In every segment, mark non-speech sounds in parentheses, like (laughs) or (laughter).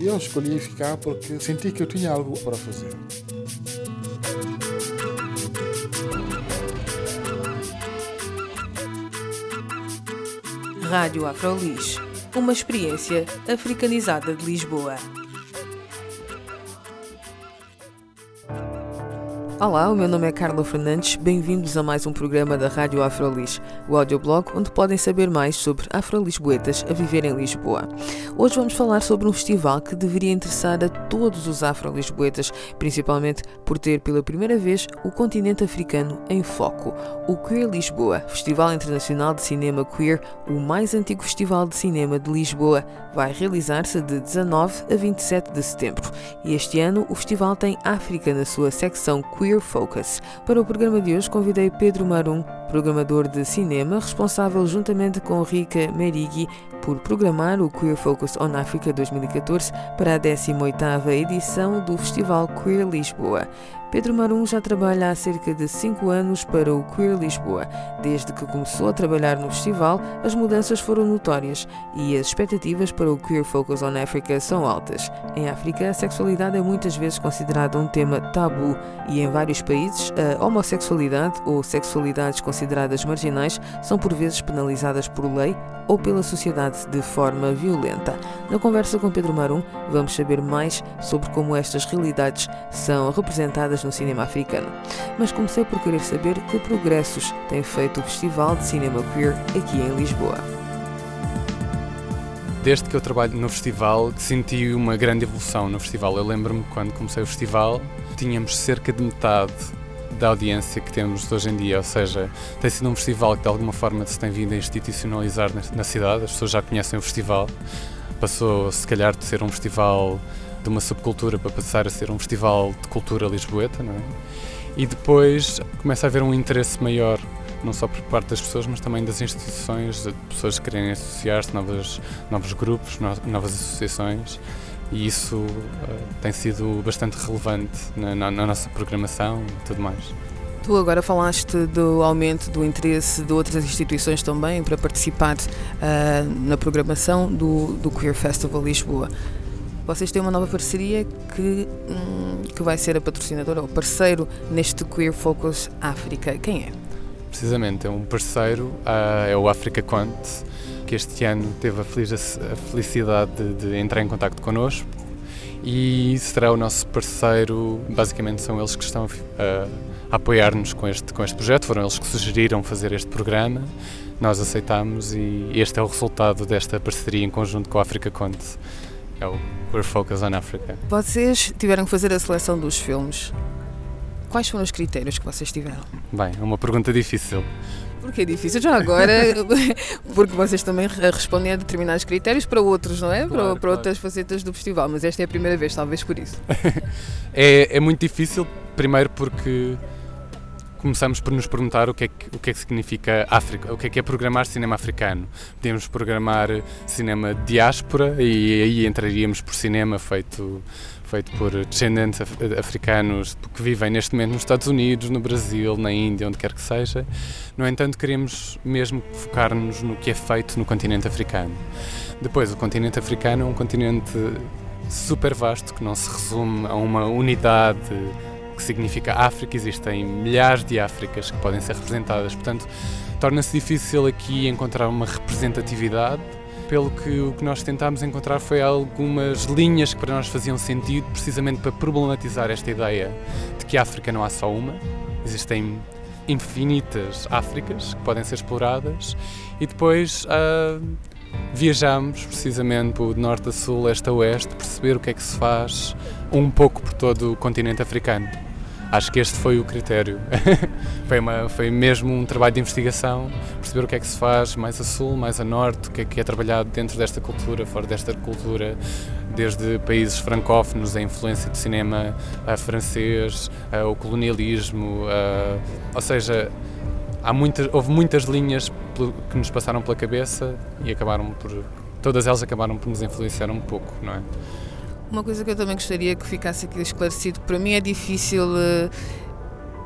Eu escolhi ficar porque senti que eu tinha algo para fazer. Rádio Afrolis, uma experiência africanizada de Lisboa. Olá, o meu nome é Carla Fernandes. Bem-vindos a mais um programa da Rádio Afrolis, o audioblog onde podem saber mais sobre afrolisboetas a viver em Lisboa. Hoje vamos falar sobre um festival que deveria interessar a todos os afrolisboetas, principalmente por ter pela primeira vez o continente africano em foco. O Queer Lisboa, Festival Internacional de Cinema Queer, o mais antigo festival de cinema de Lisboa, vai realizar-se de 19 a 27 de setembro. E este ano o festival tem África na sua secção Queer Focus. Para o programa de hoje convidei Pedro Marum, programador de cinema, responsável juntamente com Rika Merigui por programar o Queer Focus on Africa 2014 para a 18ª edição do Festival Queer Lisboa. Pedro Marum já trabalha há cerca de 5 anos para o Queer Lisboa. Desde que começou a trabalhar no festival, as mudanças foram notórias e as expectativas para o Queer Focus on Africa são altas. Em África, a sexualidade é muitas vezes considerada um tema tabu e em vários países, a homossexualidade ou sexualidades consideradas marginais são por vezes penalizadas por lei ou pela sociedade de forma violenta. Na conversa com Pedro Marum, vamos saber mais sobre como estas realidades são representadas no cinema africano. Mas comecei por querer saber que progressos tem feito o Festival de Cinema Queer aqui em Lisboa. Desde que eu trabalho no festival, senti uma grande evolução no festival. Eu lembro-me quando comecei o festival, tínhamos cerca de metade da audiência que temos hoje em dia, ou seja, tem sido um festival que de alguma forma se tem vindo a institucionalizar na cidade, as pessoas já conhecem o festival, passou se calhar de ser um festival de uma subcultura para passar a ser um festival de cultura lisboeta, não é? E depois começa a haver um interesse maior, não só por parte das pessoas, mas também das instituições, de pessoas que querem associar-se, novos, novos grupos, novas associações e isso uh, tem sido bastante relevante na, na, na nossa programação e tudo mais. Tu agora falaste do aumento do interesse de outras instituições também para participar uh, na programação do, do Queer Festival Lisboa. Vocês têm uma nova parceria que, hum, que vai ser a patrocinadora ou parceiro neste Queer Focus África. Quem é? Precisamente, é um parceiro, uh, é o Africa Quant, que este ano teve a, felicidade de, de entrar em contato connosco e será o nosso parceiro. Basicamente, são eles que estão a, a apoiar-nos com este, com este projeto, foram eles que sugeriram fazer este programa. Nós aceitamos e este é o resultado desta parceria em conjunto com a Africa Conte. É o We're Focus on Africa. Vocês tiveram que fazer a seleção dos filmes. Quais foram os critérios que vocês tiveram? Bem, é uma pergunta difícil. Porque é difícil já agora, (laughs) porque vocês também respondem a determinados critérios para outros, não é? Claro, para, para claro. outras facetas do festival, mas esta é a primeira vez, talvez por isso. (laughs) é, é muito difícil, primeiro porque começamos por nos perguntar o que, é que, o que é que significa África, o que é que é programar cinema africano. Podemos programar cinema diáspora e aí entraríamos por cinema feito feito por descendentes africanos que vivem neste momento nos Estados Unidos, no Brasil, na Índia, onde quer que seja. No entanto, queremos mesmo focar-nos no que é feito no continente africano. Depois, o continente africano é um continente super vasto que não se resume a uma unidade que significa África. Existem milhares de Áfricas que podem ser representadas, portanto, torna-se difícil aqui encontrar uma representatividade pelo que o que nós tentámos encontrar foi algumas linhas que para nós faziam sentido, precisamente para problematizar esta ideia de que a África não há só uma, existem infinitas Áfricas que podem ser exploradas e depois uh, viajamos precisamente do norte a sul, este a oeste, perceber o que é que se faz um pouco por todo o continente africano. Acho que este foi o critério. (laughs) foi, uma, foi mesmo um trabalho de investigação, perceber o que é que se faz mais a sul, mais a norte, o que é que é trabalhado dentro desta cultura, fora desta cultura, desde países francófonos, a influência do cinema francês, o colonialismo, ou seja, há muitas, houve muitas linhas que nos passaram pela cabeça e acabaram por todas elas acabaram por nos influenciar um pouco, não é? Uma coisa que eu também gostaria que ficasse aqui esclarecido, para mim é difícil uh,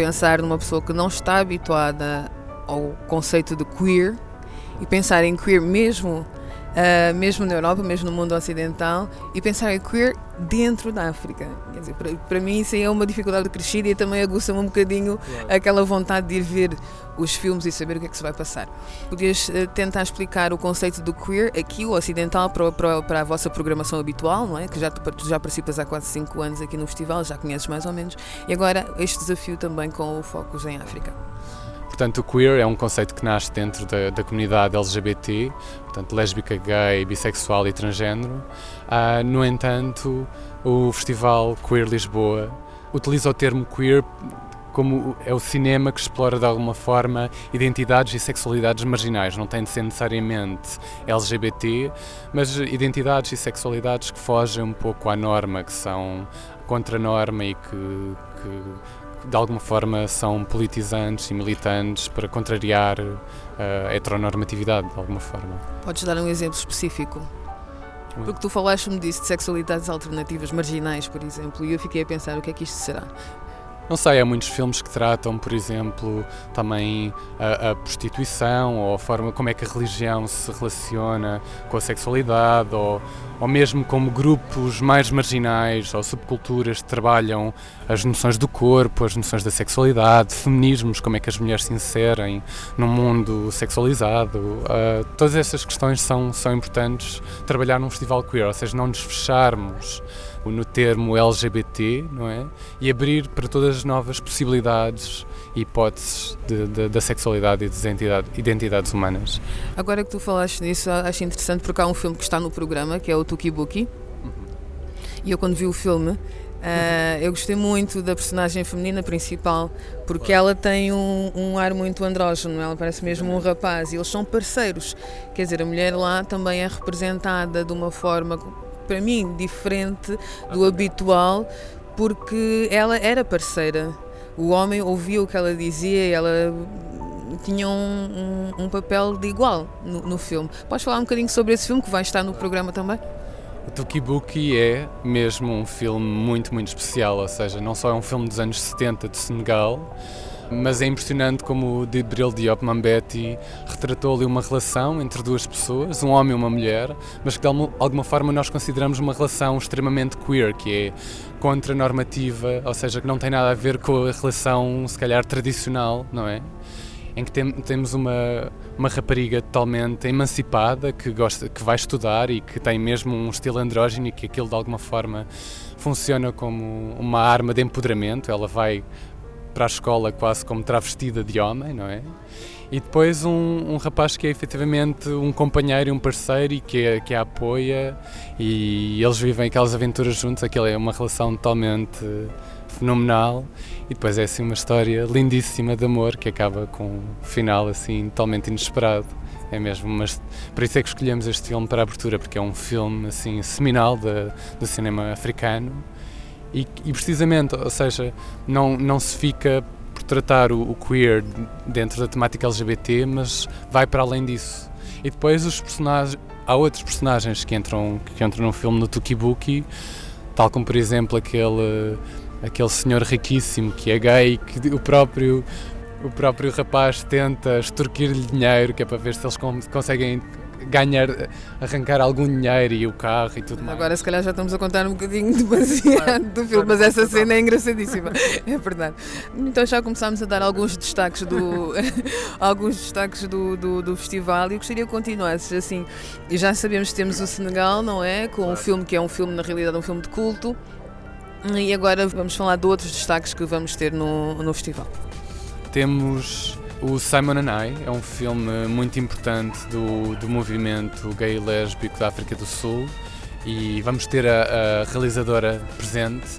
pensar numa pessoa que não está habituada ao conceito de queer e pensar em queer mesmo uh, mesmo na Europa, mesmo no mundo ocidental, e pensar em queer dentro da África. Quer dizer, para, para mim isso é uma dificuldade crescida e também aguça-me um bocadinho claro. aquela vontade de ir ver os filmes e saber o que é que se vai passar. Podias uh, tentar explicar o conceito do queer aqui, o ocidental, para, para, para, a vossa programação habitual, não é? Que já, tu já participas há quase 5 anos aqui no festival, já conheces mais ou menos, e agora este desafio também com o foco em África. Portanto, o queer é um conceito que nasce dentro da, da comunidade LGBT, portanto, lésbica, gay, bissexual e transgênero. Uh, no entanto, o Festival Queer Lisboa utiliza o termo queer como é o cinema que explora de alguma forma identidades e sexualidades marginais. Não tem de ser necessariamente LGBT, mas identidades e sexualidades que fogem um pouco à norma, que são contra a norma e que, que de alguma forma são politizantes e militantes para contrariar eh, a heteronormatividade, de alguma forma. Podes dar um exemplo específico? Porque tu falaste-me disso, de sexualidades alternativas marginais, por exemplo, e eu fiquei a pensar o que é que isto será. Não sei, há muitos filmes que tratam, por exemplo, também a, a, prostituição ou a forma como é que a religião se relaciona com a sexualidade ou, ou mesmo como grupos mais marginais ou subculturas trabalham as noções do corpo, as noções da sexualidade, feminismos, como é que as mulheres se inserem num mundo sexualizado. Uh, todas essas questões são, são importantes trabalhar num festival queer, ou seja, não nos fecharmos no termo LGBT, não é? E abrir para todas as novas possibilidades e hipóteses de, de, da sexualidade e das identidade, identidades humanas. Agora que tu falaste nisso, acho interessante porque há um filme que está no programa, que é o Tuki Buki. Uhum. E eu quando vi o filme, Uh, eu gostei muito da personagem feminina principal porque ela tem um, um, ar muito andrógeno, ela parece mesmo um rapaz e eles são parceiros. Quer dizer, a mulher lá também é representada de uma forma para mim, diferente do habitual, porque ela era parceira. O homem ouvia o que ela dizia e ela tinha um, um, um papel de igual no, no, filme. Podes falar um bocadinho sobre esse filme que vai estar no programa também? O Tukibuki é mesmo um filme muito, muito especial, ou seja, não só é um filme dos anos 70 de Senegal, mas é impressionante como o Dibril Diop Mambeti retratou ali uma relação entre duas pessoas, um homem e uma mulher, mas que de alguma forma nós consideramos uma relação extremamente queer, que é contra-normativa, ou seja, que não tem nada a ver com a relação, se calhar, tradicional, não é? Em que tem, temos uma, uma rapariga totalmente emancipada que gosta, que vai estudar e que tem mesmo um estilo andrógeno e que aquilo de alguma forma funciona como uma arma de empoderamento. Ela vai para a escola quase como travestida de homem, não é? E depois um, um rapaz que é efetivamente um companheiro e um parceiro e que, que a apoia e eles vivem aquelas aventuras juntos, aquela é uma relação totalmente fenomenal e depois é assim uma história lindíssima de amor que acaba com um final assim totalmente inesperado. É mesmo, mas por isso é que escolhemos este filme para a abertura, porque é um filme assim seminal de, do cinema africano e, e, precisamente, ou seja, não, não se fica por tratar o, o, queer dentro da temática LGBT, mas vai para além disso. E depois os personagens, há outros personagens que entram, que entram no filme no Tukibuki, tal como por exemplo aquele, aquele senhor riquíssimo que é gay, que o próprio o próprio rapaz tenta extorquir-lhe dinheiro, que é para ver se eles conseguem ganhar, arrancar algum dinheiro e o carro e tudo mais. Agora se calhar já estamos a contar um bocadinho (laughs) demasiado do filme, mas essa cena é engraçadíssima, é verdade. Então já começámos a dar alguns destaques do, (laughs) alguns destaques do, do, do festival e gostaria que continuasses assim. E já sabemos que temos o Senegal, não é? Com um filme que é um filme, na realidade, um filme de culto. E agora vamos falar de outros destaques que vamos ter no, no festival. Temos o Simon and I é um filme muito importante do, do movimento gay e lésbico da África do Sul e vamos ter a, a realizadora presente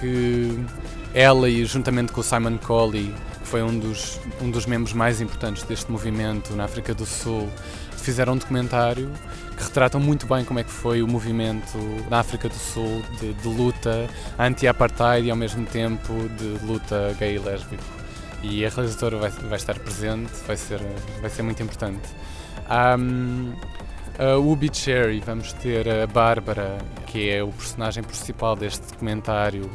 que ela e juntamente com o Simon Colley foi um dos, um dos membros mais importantes deste movimento na África do Sul, fizeram um documentário que retratam muito bem como é que foi o movimento na África do Sul de, de luta anti-apartheid e ao mesmo tempo de luta gay e lésbico. E a realizadora vai, vai estar presente, vai ser, vai ser muito importante. Um, a Ubi Cherry, vamos ter a Bárbara, que é o personagem principal deste documentário,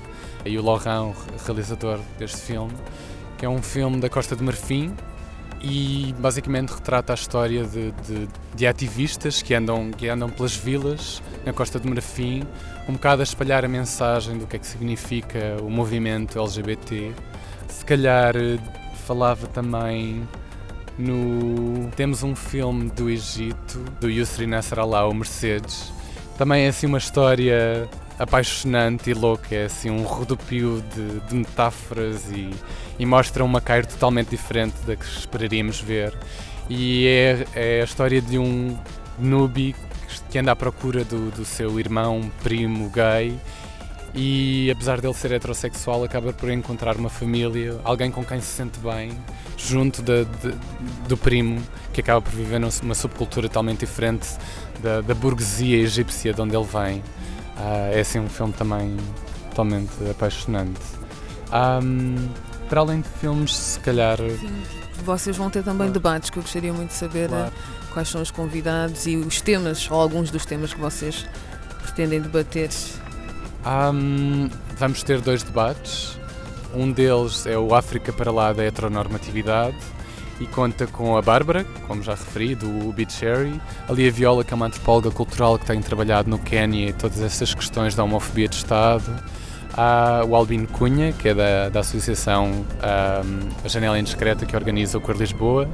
e o Laurent, realizador deste filme, que é um filme da Costa de Marfim, e basicamente retrata a história de, de, de, ativistas que andam, que andam pelas vilas na Costa do Marfim, um bocado a espalhar a mensagem do que é que significa o movimento LGBT. Se calhar eh, falava também no. Temos um filme do Egito, do Yusri Nasser Allah, o Mercedes. Também é assim uma história apaixonante e louca, é assim um rodopio de, de metáforas e, e, mostra uma Cairo totalmente diferente da que esperaríamos ver. E é, é a história de um nubi que anda à procura do, do seu irmão, primo gay e apesar dele ser heterossexual acaba por encontrar uma família, alguém com quem se sente bem, junto de, de, do primo, que acaba por viver numa subcultura totalmente diferente da, da burguesia egípcia de onde ele vem. Uh, é assim um filme também totalmente apaixonante. Um, para além de filmes, se calhar. Sim, vocês vão ter também claro. debates que eu gostaria muito de saber claro. Eh, quais são os convidados e os temas, ou alguns dos temas que vocês pretendem debater. Um, vamos ter dois debates. Um deles é o África para lá da heteronormatividade e conta com a Bárbara, como já referi, do Beat Cherry, ali a Viola, que é uma antropóloga cultural que tem trabalhado no Quênia e todas essas questões da homofobia de Estado, há o Albino Cunha, que é da, da associação um, A Janela Indiscreta, que organiza o Cor Lisboa,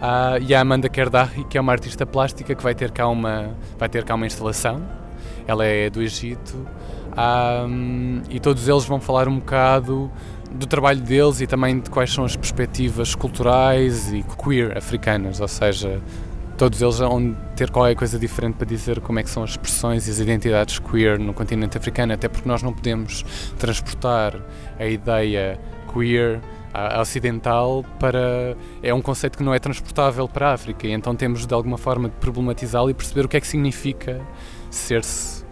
uh, e a Amanda Kerdahi, que é uma artista plástica que vai ter cá uma, vai ter cá uma instalação. Ela é do Egito. Um, e todos eles vão falar um bocado do trabalho deles e também de quais são as perspectivas culturais e queer africanas, ou seja, todos eles vão ter qualquer coisa diferente para dizer como é que são as expressões e as identidades queer no continente africano, até porque nós não podemos transportar a ideia queer ocidental para é um conceito que não é transportável para a África e então temos de alguma forma de problematizá-lo e perceber o que é que significa ser-se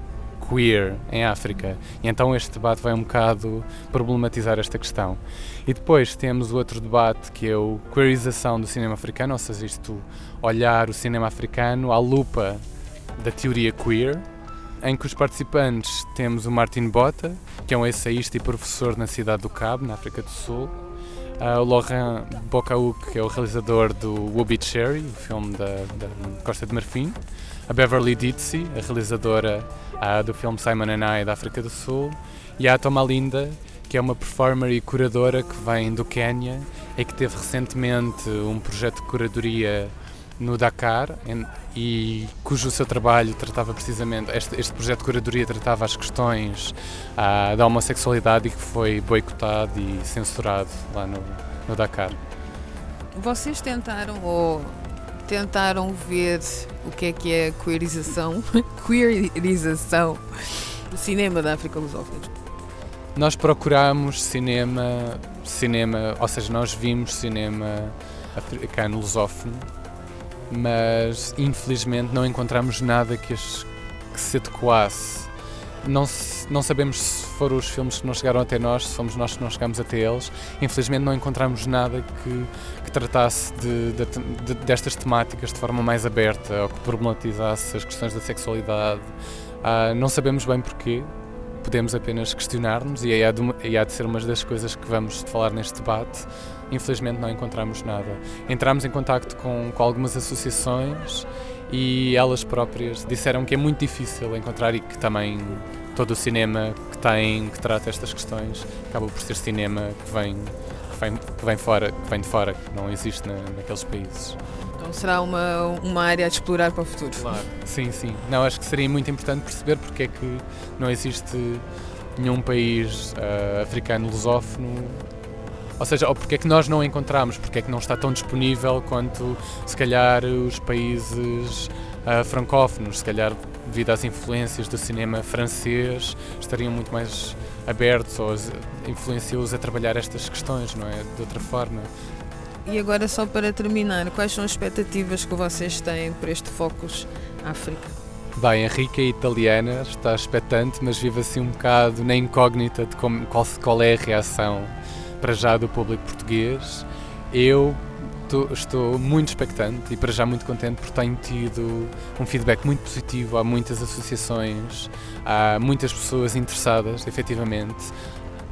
queer em África. E então este debate vai um bocado problematizar esta questão. E depois temos o outro debate que é o queerização do cinema africano, ou seja, isto olhar o cinema africano à lupa da teoria queer, em que os participantes temos o Martin Bota, que é um ensaísta e professor na cidade do Cabo, na África do Sul, uh, o Laurent Bocauk, que é o realizador do Whoopi Cherry, o filme da, da Costa de Marfim, a Beverly Ditsy, a realizadora uh, do filme Simon and I da África do Sul, e a Toma Linda, que é uma performer e curadora que vem do Quênia e que teve recentemente um projeto de curadoria no Dakar em, e cujo seu trabalho tratava precisamente, este, este projeto de curadoria tratava as questões uh, da homossexualidade e que foi boicotado e censurado lá no, no Dakar. Vocês tentaram ou tentaram ver o que é que é a queerização, (laughs) queerização do cinema da África lusófona? Nós procuramos cinema, cinema, ou seja, nós vimos cinema africano lusófono, mas infelizmente não encontramos nada que, as, que se adequasse. Não, não sabemos se foram os filmes que não chegaram até nós, se fomos nós que não chegamos até eles. Infelizmente não encontramos nada que, tratasse de, de, de, destas temáticas de forma mais aberta ou que problematizasse as questões da sexualidade. Uh, não sabemos bem porquê, podemos apenas questionar-nos e, há de, e há de ser uma das coisas que vamos falar neste debate. Infelizmente não encontramos nada. Entramos em contato com, com algumas associações e elas próprias disseram que é muito difícil encontrar e que também todo o cinema que tem que trata estas questões acaba por ser cinema que vem vem, que vem, fora, que vem de fora, que não existe na, naqueles países. Então será uma, uma área a explorar para o futuro. Claro, sim, sim. Não, acho que seria muito importante perceber porque é que não existe nenhum país uh, africano lusófono ou seja, ou porque é que nós não encontramos, porque é que não está tão disponível quanto se calhar os países uh, francófonos, se calhar devido às influências do cinema francês, estariam muito mais abertos ou influenciou-os a trabalhar estas questões, não é? De outra forma. E agora, só para terminar, quais são as expectativas que vocês têm para este Focus África? Bem, a Rica é italiana, está expectante, mas vive assim um bocado na incógnita de como, qual, qual é a reação para já do público português. Eu estou, estou muito expectante e para já muito contente porque tenho tido um feedback muito positivo. Há muitas associações, há muitas pessoas interessadas, efetivamente,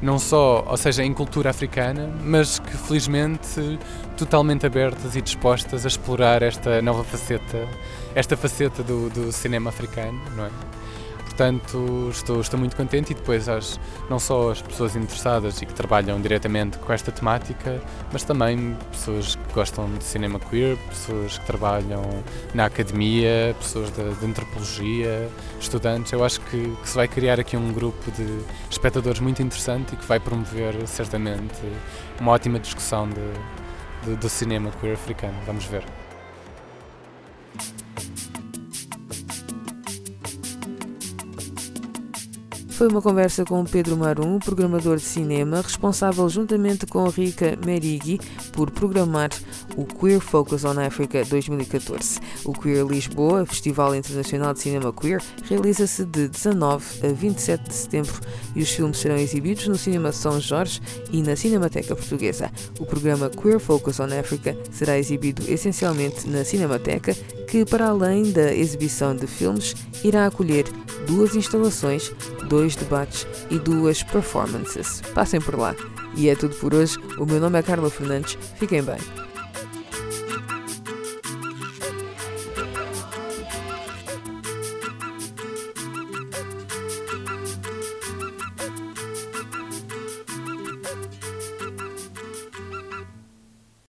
não só, ou seja, em cultura africana, mas que felizmente totalmente abertas e dispostas a explorar esta nova faceta, esta faceta do, do cinema africano, não é? Portanto, estou, estou muito contente e depois as, não só as pessoas interessadas e que trabalham diretamente com esta temática, mas também pessoas que gostam de cinema queer, pessoas que trabalham na academia, pessoas de, de antropologia, estudantes. Eu acho que, que, se vai criar aqui um grupo de espectadores muito interessante e que vai promover certamente uma ótima discussão de, de, do cinema queer africano. Vamos ver. Foi uma conversa com Pedro Marum, programador de cinema, responsável juntamente com Rika Merigui por programar o Queer Focus on Africa 2014. O Queer Lisboa, Festival Internacional de Cinema Queer, realiza-se de 19 a 27 de setembro e os filmes serão exibidos no Cinema São Jorge e na Cinemateca Portuguesa. O programa Queer Focus on Africa será exibido essencialmente na Cinemateca, que, para além da exibição de filmes, irá acolher duas instalações, dois debates e duas performances. Passem por lá. E é tudo por hoje. O meu nome é Carla Fernandes. Fiquem bem.